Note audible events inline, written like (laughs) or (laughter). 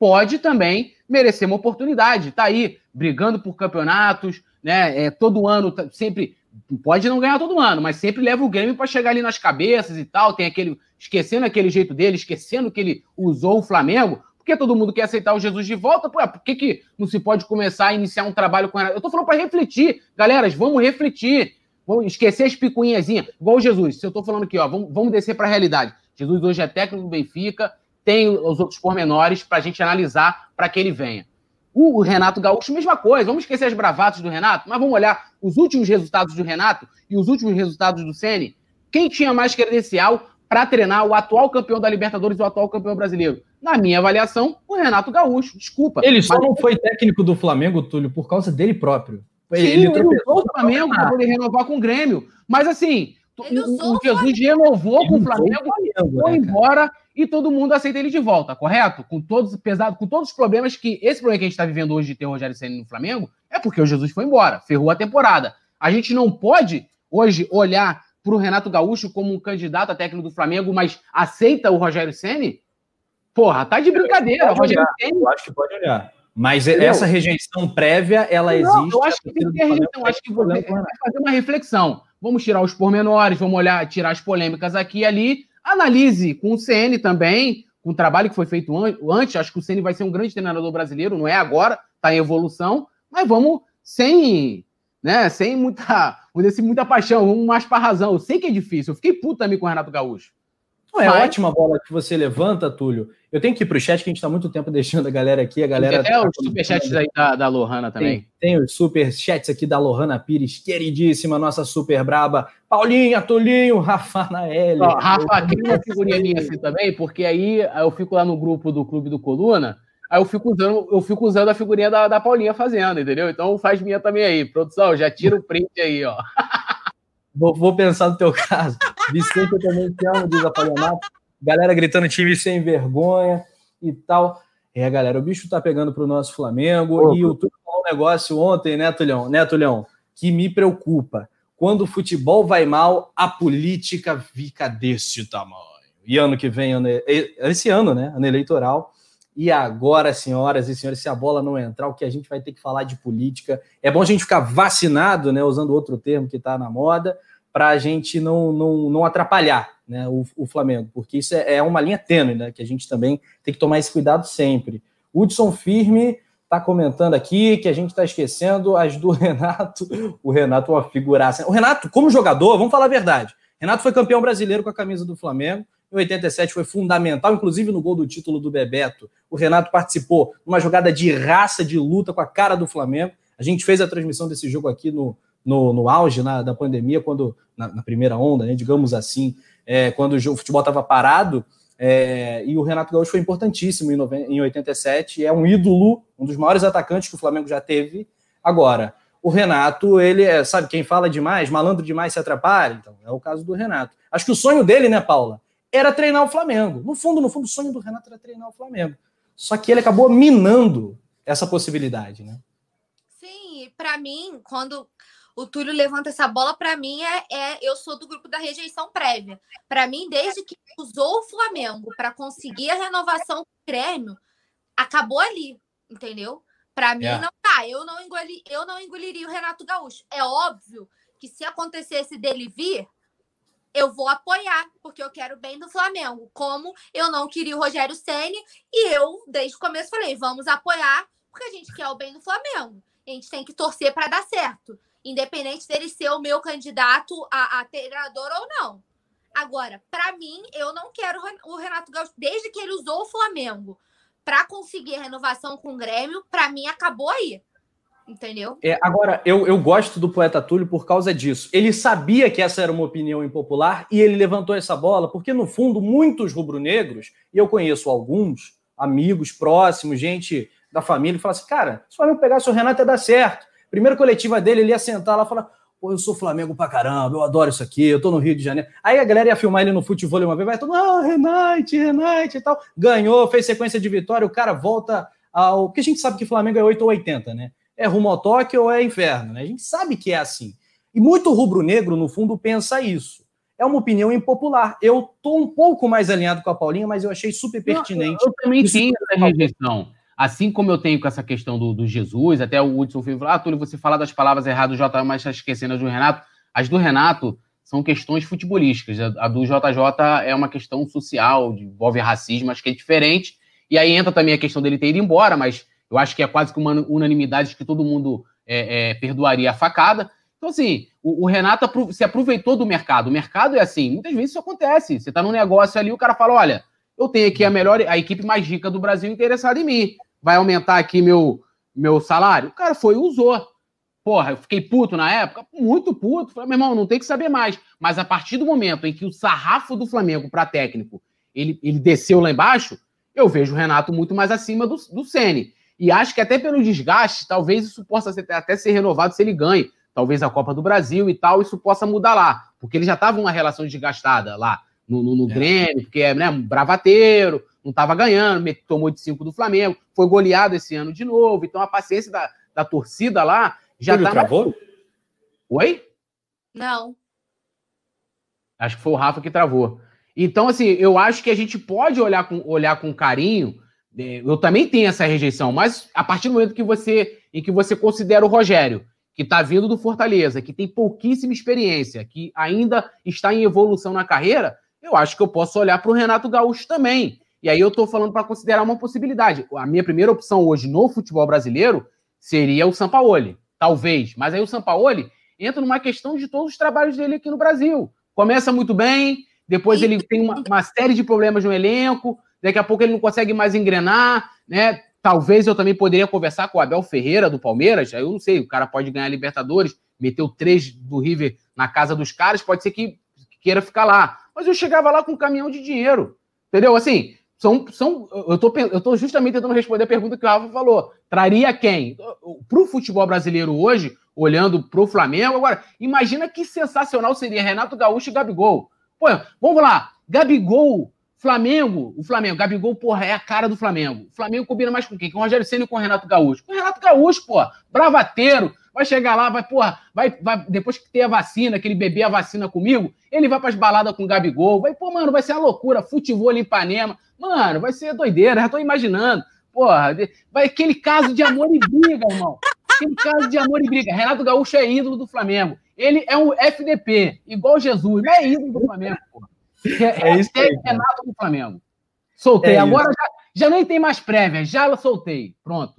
pode também merecer uma oportunidade. Tá aí, brigando por campeonatos, né? É, todo ano, tá, sempre. Pode não ganhar todo ano, mas sempre leva o Grêmio para chegar ali nas cabeças e tal. Tem aquele. Esquecendo aquele jeito dele, esquecendo que ele usou o Flamengo. Porque todo mundo quer aceitar o Jesus de volta. Pô, por que, que não se pode começar a iniciar um trabalho com Eu tô falando para refletir. Galera, vamos refletir. Vamos esquecer as picuinhazinhas. Igual o Jesus. Se eu tô falando aqui, ó, vamos, vamos descer para a realidade. Jesus hoje é técnico do Benfica, tem os outros pormenores para a gente analisar para que ele venha. O Renato Gaúcho, mesma coisa. Vamos esquecer as bravatas do Renato, mas vamos olhar os últimos resultados do Renato e os últimos resultados do Ceni. Quem tinha mais credencial para treinar o atual campeão da Libertadores e o atual campeão brasileiro? Na minha avaliação, o Renato Gaúcho. Desculpa. Ele só mas... não foi técnico do Flamengo, Túlio, por causa dele próprio. Sim, ele, ele usou o Flamengo para poder renovar com o Grêmio. Mas assim, o, o Jesus renovou com o Flamengo, Flamengo foi né, embora e todo mundo aceita ele de volta, correto? Com todos, pesado, com todos os problemas que. Esse problema que a gente está vivendo hoje de ter o Rogério Senna no Flamengo é porque o Jesus foi embora, ferrou a temporada. A gente não pode hoje olhar para o Renato Gaúcho como um candidato a técnico do Flamengo, mas aceita o Rogério Ceni? Porra, tá de brincadeira. Rogério Ceni. Eu acho que pode olhar. Mas Entendeu? essa rejeição prévia, ela não, existe. Eu acho que tem que ter rejeição. Acho que você fazer uma reflexão. Vamos tirar os pormenores, vamos olhar, tirar as polêmicas aqui e ali. Analise com o CN também, com o trabalho que foi feito an antes. Acho que o CN vai ser um grande treinador brasileiro, não é agora, está em evolução, mas vamos sem, né, sem muita, vamos dizer, muita paixão, vamos mais para razão. Eu sei que é difícil, eu fiquei puto também com o Renato Gaúcho. Não, é ótima bola que você levanta, Túlio. Eu tenho que ir para o chat, que a gente está muito tempo deixando a galera aqui. A galera tem até tá os superchats aí da, da Lohana também. Tem, tem os superchats aqui da Lohana Pires, queridíssima, nossa super braba. Paulinha, Tulinho, (laughs) Rafa Naeli. Rafa, cria uma figurinha assim também, porque aí eu fico lá no grupo do Clube do Coluna, aí eu fico usando, eu fico usando a figurinha da, da Paulinha fazendo, entendeu? Então faz minha também aí. Produção, já tira o print aí, ó. (laughs) Vou, vou, pensar no teu caso. Vicente, eu também te amo, diz a Palionato. Galera gritando time sem vergonha e tal. É, galera, o bicho tá pegando pro nosso Flamengo. E o Túlio falou um negócio ontem, né, Tulhão? Né, Tulhão? Que me preocupa. Quando o futebol vai mal, a política fica desse tamanho. E ano que vem, ano, esse ano, né? Ano eleitoral. E agora, senhoras e senhores, se a bola não entrar, o que a gente vai ter que falar de política. É bom a gente ficar vacinado, né? Usando outro termo que está na moda, para a gente não, não, não atrapalhar né, o, o Flamengo, porque isso é, é, uma linha tênue, né? Que a gente também tem que tomar esse cuidado sempre. Hudson Firme está comentando aqui que a gente está esquecendo as do (laughs) Renato. O Renato é uma figuraça. O Renato, como jogador, vamos falar a verdade. Renato foi campeão brasileiro com a camisa do Flamengo em 87 foi fundamental, inclusive no gol do título do Bebeto. O Renato participou numa jogada de raça, de luta com a cara do Flamengo. A gente fez a transmissão desse jogo aqui no, no, no auge na, da pandemia, quando na, na, primeira onda, né, digamos assim, é, quando o, futebol estava parado. É, e o Renato Gaúcho foi importantíssimo em, em 87. É um ídolo, um dos maiores atacantes que o Flamengo já teve. Agora, o Renato, ele é, sabe, quem fala demais, malandro demais se atrapalha. Então, é o caso do Renato. Acho que o sonho dele, né, Paula, era treinar o Flamengo. No fundo, no fundo, o sonho do Renato era treinar o Flamengo. Só que ele acabou minando essa possibilidade, né? Sim, para mim, quando o Túlio levanta essa bola, para mim é, é, eu sou do grupo da rejeição prévia. Para mim, desde que usou o Flamengo para conseguir a renovação do Grêmio, acabou ali, entendeu? Para mim. É. não tá. Eu não engoli, eu não engoliria o Renato Gaúcho. É óbvio que se acontecesse dele vir, eu vou apoiar, porque eu quero bem do Flamengo. Como eu não queria o Rogério Ceni e eu, desde o começo, falei: vamos apoiar, porque a gente quer o bem do Flamengo. A gente tem que torcer para dar certo, independente dele ser o meu candidato a, a treinador ou não. Agora, para mim, eu não quero o Renato Gaúcho, desde que ele usou o Flamengo para conseguir renovação com o Grêmio, para mim acabou aí. Entendeu? É, agora, eu, eu gosto do poeta Túlio por causa disso. Ele sabia que essa era uma opinião impopular e ele levantou essa bola, porque, no fundo, muitos rubro-negros, e eu conheço alguns, amigos próximos, gente da família, fala assim: cara, se o Flamengo pegasse o Renato ia dar certo. Primeira coletiva dele, ele ia sentar lá e falar: pô, eu sou Flamengo pra caramba, eu adoro isso aqui, eu tô no Rio de Janeiro. Aí a galera ia filmar ele no futebol uma vez, vai todo, ah, Renate, Renate e tal. Ganhou, fez sequência de vitória, o cara volta ao. Porque a gente sabe que Flamengo é 8 ou 80, né? é rumo ao toque ou é inferno. Né? A gente sabe que é assim. E muito rubro-negro, no fundo, pensa isso. é uma opinião impopular. Eu tô um pouco mais alinhado com a Paulinha, mas eu achei super pertinente. Não, eu, também tenho essa rejeição. Assim como eu tenho com essa questão do, do Jesus, até o Hudson falou, ah, Túlio, você fala das palavras erradas do J, mas está esquecendo as do Renato. As do Renato são questões futebolísticas. A do JJ é uma questão social, envolve racismo, acho que é diferente. E aí entra também a questão dele ter ido embora, mas eu acho que é quase que uma unanimidade que todo mundo é, é, perdoaria a facada. Então, assim, o, o, Renato se aproveitou do mercado. O mercado é assim, muitas vezes isso acontece. Você está num negócio ali, o cara fala: olha, eu tenho aqui a melhor, a equipe mais rica do Brasil interessada em mim. Vai aumentar aqui meu, meu salário? O cara foi e usou. Porra, eu fiquei puto na época, muito puto. Falei, meu irmão, não tem que saber mais. Mas a partir do momento em que o sarrafo do Flamengo para técnico ele, ele desceu lá embaixo, eu vejo o Renato muito mais acima do, do Sene. E acho que até pelo desgaste, talvez isso possa ser, até ser renovado se ele ganhe talvez a Copa do Brasil e tal, isso possa mudar lá, porque ele já estava uma relação desgastada lá no, no, no é. Grêmio, porque é né, um bravateiro, não estava ganhando, tomou de cinco do Flamengo, foi goleado esse ano de novo, então a paciência da, da torcida lá já está. travou? Oi? Não. Acho que foi o Rafa que travou. Então, assim, eu acho que a gente pode olhar com, olhar com carinho. É, eu também tenho essa rejeição, mas a partir do momento que você em que você considera o Rogério que está vindo do Fortaleza, que tem pouquíssima experiência, que ainda está em evolução na carreira, eu acho que eu posso olhar para o Renato Gaúcho também. E aí eu estou falando para considerar uma possibilidade. A minha primeira opção hoje no futebol brasileiro seria o Sampaoli, talvez. Mas aí o Sampaoli entra numa questão de todos os trabalhos dele aqui no Brasil. Começa muito bem, depois ele tem uma, uma série de problemas no elenco, daqui a pouco ele não consegue mais engrenar, né? Talvez eu também poderia conversar com o Abel Ferreira do Palmeiras. Eu não sei, o cara pode ganhar Libertadores, meteu três do River na casa dos caras, pode ser que queira ficar lá. Mas eu chegava lá com um caminhão de dinheiro. Entendeu? Assim, são, são, eu, tô, eu tô justamente tentando responder a pergunta que o Rafa falou. Traria quem? Para o futebol brasileiro hoje, olhando para o Flamengo, agora, imagina que sensacional seria Renato Gaúcho e Gabigol. Pô, vamos lá, Gabigol Flamengo, o Flamengo, Gabigol, porra, é a cara do Flamengo. O Flamengo combina mais com quem? Com o Rogério Senna e com o Renato Gaúcho. Com o Renato Gaúcho, porra, bravateiro, vai chegar lá, vai, porra, vai, vai depois que ter a vacina, que ele beber a vacina comigo, ele vai para as baladas com o Gabigol, vai, pô, mano, vai ser uma loucura, futebol em Ipanema, mano, vai ser doideira, já tô imaginando, porra, vai aquele caso de amor e briga, irmão, aquele caso de amor e briga, Renato Gaúcho é ídolo do Flamengo, ele é um FDP, igual Jesus, não é ídolo do Flamengo, porra. É, é isso aí, Renato do Flamengo. Soltei. É Agora já, já nem tem mais prévia, já soltei. Pronto.